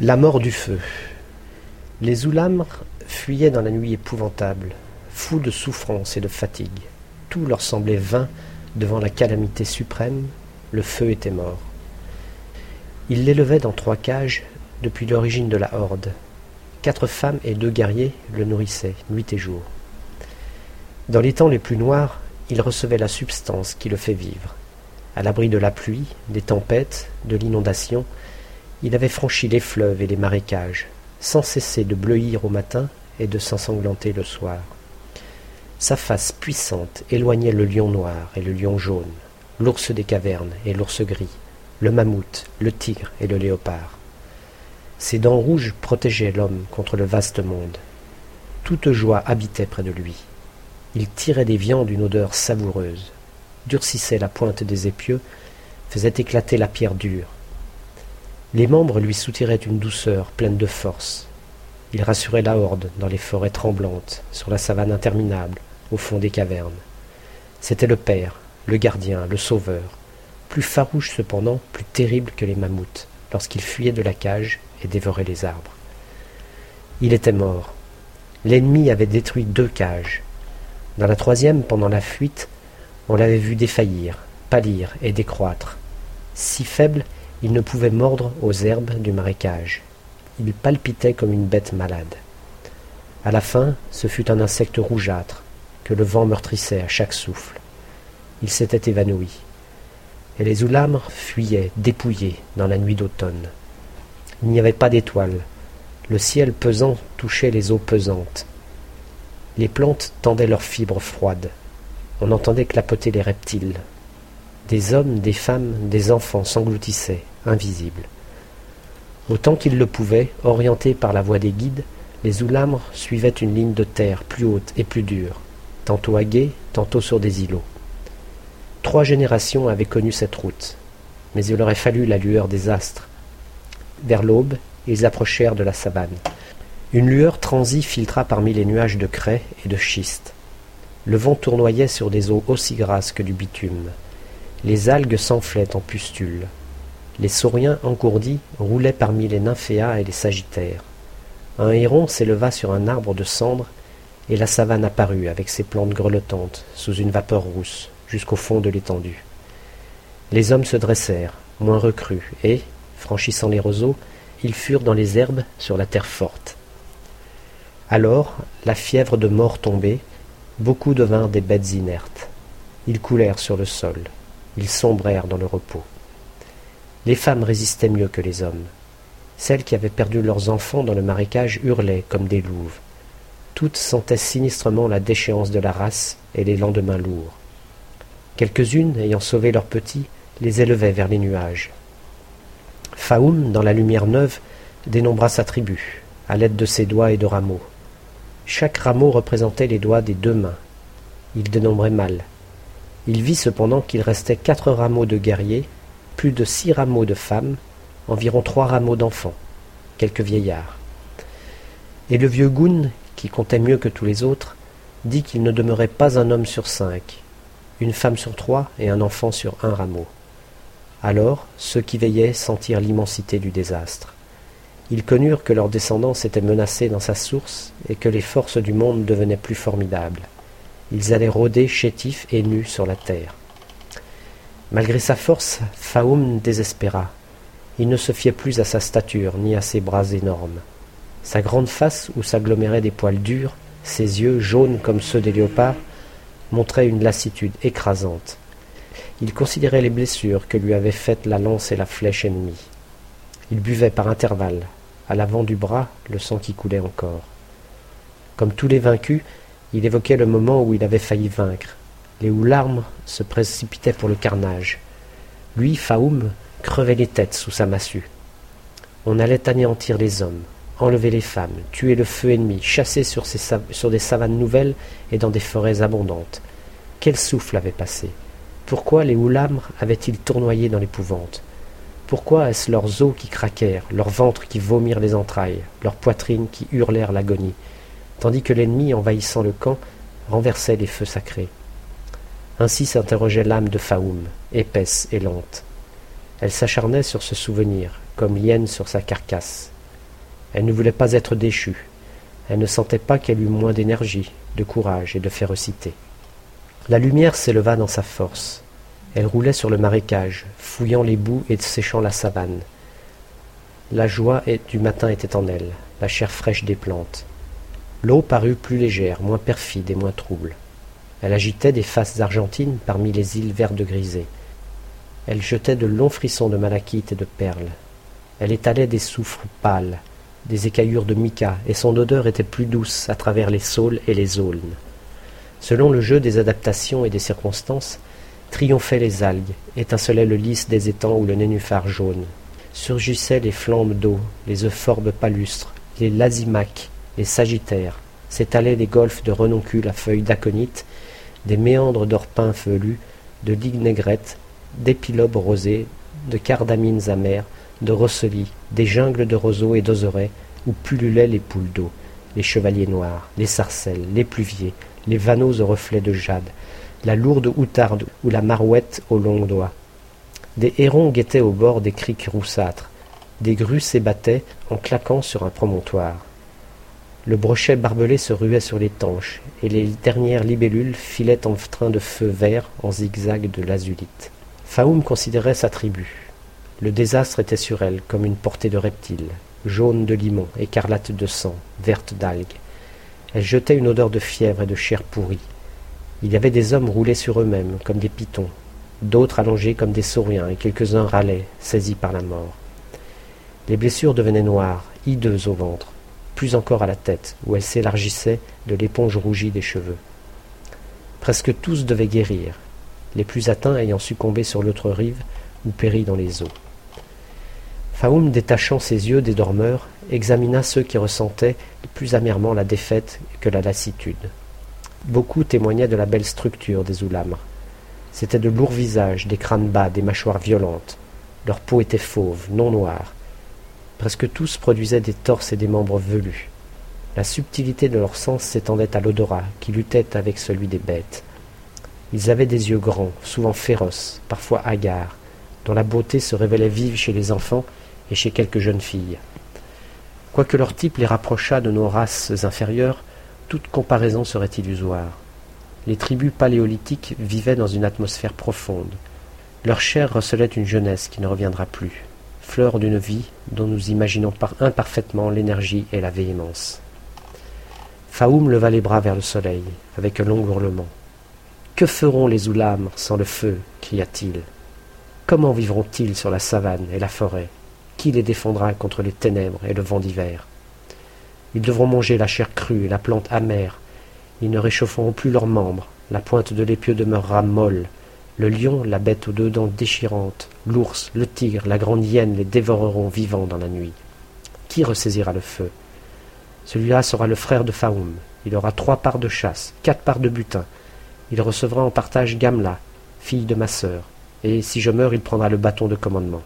La mort du feu. Les Oulamres fuyaient dans la nuit épouvantable, fous de souffrance et de fatigue. Tout leur semblait vain devant la calamité suprême, le feu était mort. Ils l'élevaient dans trois cages depuis l'origine de la horde. Quatre femmes et deux guerriers le nourrissaient nuit et jour. Dans les temps les plus noirs, il recevait la substance qui le fait vivre. À l'abri de la pluie, des tempêtes, de l'inondation, il avait franchi les fleuves et les marécages, sans cesser de bleuir au matin et de s'ensanglanter le soir. Sa face puissante éloignait le lion noir et le lion jaune, l'ours des cavernes et l'ours gris, le mammouth, le tigre et le léopard. Ses dents rouges protégeaient l'homme contre le vaste monde. Toute joie habitait près de lui. Il tirait des viandes une odeur savoureuse, durcissait la pointe des épieux, faisait éclater la pierre dure, les membres lui soutiraient une douceur pleine de force. Il rassurait la horde dans les forêts tremblantes, sur la savane interminable, au fond des cavernes. C'était le père, le gardien, le sauveur, plus farouche cependant, plus terrible que les mammouths, lorsqu'il fuyait de la cage et dévorait les arbres. Il était mort. L'ennemi avait détruit deux cages. Dans la troisième, pendant la fuite, on l'avait vu défaillir, pâlir et décroître. Si faible, il ne pouvait mordre aux herbes du marécage. Il palpitait comme une bête malade. À la fin, ce fut un insecte rougeâtre que le vent meurtrissait à chaque souffle. Il s'était évanoui. Et les oulamres fuyaient, dépouillés, dans la nuit d'automne. Il n'y avait pas d'étoiles. Le ciel pesant touchait les eaux pesantes. Les plantes tendaient leurs fibres froides. On entendait clapoter les reptiles. Des hommes, des femmes, des enfants s'engloutissaient, invisibles. Autant qu'ils le pouvaient, orientés par la voix des guides, les oulamres suivaient une ligne de terre plus haute et plus dure, tantôt à gué, tantôt sur des îlots. Trois générations avaient connu cette route, mais il aurait fallu la lueur des astres. Vers l'aube, ils approchèrent de la savane. Une lueur transie filtra parmi les nuages de craie et de schiste. Le vent tournoyait sur des eaux aussi grasses que du bitume. Les algues s'enflaient en pustules. Les sauriens engourdis roulaient parmi les nymphéas et les sagittaires. Un héron s'éleva sur un arbre de cendre, et la savane apparut avec ses plantes grelottantes sous une vapeur rousse jusqu'au fond de l'étendue. Les hommes se dressèrent, moins recrus, et, franchissant les roseaux, ils furent dans les herbes sur la terre forte. Alors, la fièvre de mort tombée, beaucoup devinrent des bêtes inertes. Ils coulèrent sur le sol. Ils sombrèrent dans le repos. Les femmes résistaient mieux que les hommes. Celles qui avaient perdu leurs enfants dans le marécage hurlaient comme des louves. Toutes sentaient sinistrement la déchéance de la race et les lendemains lourds. Quelques-unes, ayant sauvé leurs petits, les élevaient vers les nuages. Faoum, dans la lumière neuve, dénombra sa tribu, à l'aide de ses doigts et de rameaux. Chaque rameau représentait les doigts des deux mains. Il dénombrait mal, il vit cependant qu'il restait quatre rameaux de guerriers, plus de six rameaux de femmes, environ trois rameaux d'enfants, quelques vieillards. Et le vieux Goun, qui comptait mieux que tous les autres, dit qu'il ne demeurait pas un homme sur cinq, une femme sur trois et un enfant sur un rameau. Alors ceux qui veillaient sentirent l'immensité du désastre. Ils connurent que leur descendance était menacée dans sa source et que les forces du monde devenaient plus formidables. Ils allaient rôder chétifs et nus sur la terre. Malgré sa force, Faoum désespéra. Il ne se fiait plus à sa stature ni à ses bras énormes. Sa grande face, où s'aggloméraient des poils durs, ses yeux, jaunes comme ceux des léopards, montraient une lassitude écrasante. Il considérait les blessures que lui avaient faites la lance et la flèche ennemie. Il buvait par intervalles, à l'avant du bras, le sang qui coulait encore. Comme tous les vaincus, il évoquait le moment où il avait failli vaincre, et où l'arme se précipitait pour le carnage. Lui, Faoum, crevait les têtes sous sa massue. On allait anéantir les hommes, enlever les femmes, tuer le feu ennemi, chasser sur, sur des savanes nouvelles et dans des forêts abondantes. Quel souffle avait passé Pourquoi les houlamres avaient-ils tournoyé dans l'épouvante Pourquoi est-ce leurs os qui craquèrent, leurs ventres qui vomirent les entrailles, leurs poitrines qui hurlèrent l'agonie tandis que l'ennemi, envahissant le camp, renversait les feux sacrés? Ainsi s'interrogeait l'âme de Faoum, épaisse et lente. Elle s'acharnait sur ce souvenir, comme l'hyène sur sa carcasse. Elle ne voulait pas être déchue. Elle ne sentait pas qu'elle eût moins d'énergie, de courage et de férocité. La lumière s'éleva dans sa force. Elle roulait sur le marécage, fouillant les boues et séchant la savane. La joie du matin était en elle, la chair fraîche des plantes. L'eau parut plus légère, moins perfide et moins trouble. Elle agitait des faces argentines parmi les îles vertes grisées. Elle jetait de longs frissons de malachite et de perles. Elle étalait des soufres pâles, des écaillures de mica, et son odeur était plus douce à travers les saules et les aulnes. Selon le jeu des adaptations et des circonstances, triomphaient les algues, étincelait le lys des étangs ou le nénuphar jaune. Surgissaient les flambes d'eau, les euphorbes palustres, les lazimaques, les sagittaires, s'étalaient des golfes de renoncules à feuilles d'aconite, des méandres d'orpins velus, de ligues négrètes, d'épilobes rosés, de cardamines amères, de rosselis, des jungles de roseaux et d'oserets où pullulaient les poules d'eau, les chevaliers noirs, les sarcelles, les pluviers, les vanneaux aux reflets de jade, la lourde outarde ou la marouette aux longs doigts. Des hérons guettaient au bord des criques roussâtres, des grues s'ébattaient en claquant sur un promontoire. Le brochet barbelé se ruait sur les tanches, et les dernières libellules filaient en train de feu vert en zigzag de l'azulite. Faoum considérait sa tribu. Le désastre était sur elle comme une portée de reptiles, jaune de limon, écarlate de sang, verte d'algues. Elle jetait une odeur de fièvre et de chair pourrie. Il y avait des hommes roulés sur eux-mêmes, comme des pitons, d'autres allongés comme des sauriens, et quelques-uns râlaient, saisis par la mort. Les blessures devenaient noires, hideuses au ventre, plus encore à la tête, où elles s'élargissaient de l'éponge rougie des cheveux. Presque tous devaient guérir, les plus atteints ayant succombé sur l'autre rive ou péri dans les eaux. Faoum, détachant ses yeux des dormeurs, examina ceux qui ressentaient plus amèrement la défaite que la lassitude. Beaucoup témoignaient de la belle structure des oulamres. C'étaient de lourds visages, des crânes bas, des mâchoires violentes. Leur peau était fauve, non noire. Presque tous produisaient des torses et des membres velus. La subtilité de leur sens s'étendait à l'odorat, qui luttait avec celui des bêtes. Ils avaient des yeux grands, souvent féroces, parfois hagards, dont la beauté se révélait vive chez les enfants et chez quelques jeunes filles. Quoique leur type les rapprochât de nos races inférieures, toute comparaison serait illusoire. Les tribus paléolithiques vivaient dans une atmosphère profonde. Leur chair recelait une jeunesse qui ne reviendra plus, d'une vie dont nous imaginons imparfaitement l'énergie et la véhémence. Faoum leva les bras vers le soleil, avec un long hurlement. Que feront les oulamres sans le feu cria-t-il. Comment vivront-ils sur la savane et la forêt? Qui les défendra contre les ténèbres et le vent d'hiver? Ils devront manger la chair crue et la plante amère. Ils ne réchaufferont plus leurs membres. La pointe de l'épieu demeurera molle. Le lion, la bête aux deux dents déchirantes, l'ours, le tigre, la grande hyène les dévoreront vivants dans la nuit. Qui ressaisira le feu? Celui-là sera le frère de Faoum. Il aura trois parts de chasse, quatre parts de butin. Il recevra en partage Gamla, fille de ma sœur, et si je meurs, il prendra le bâton de commandement.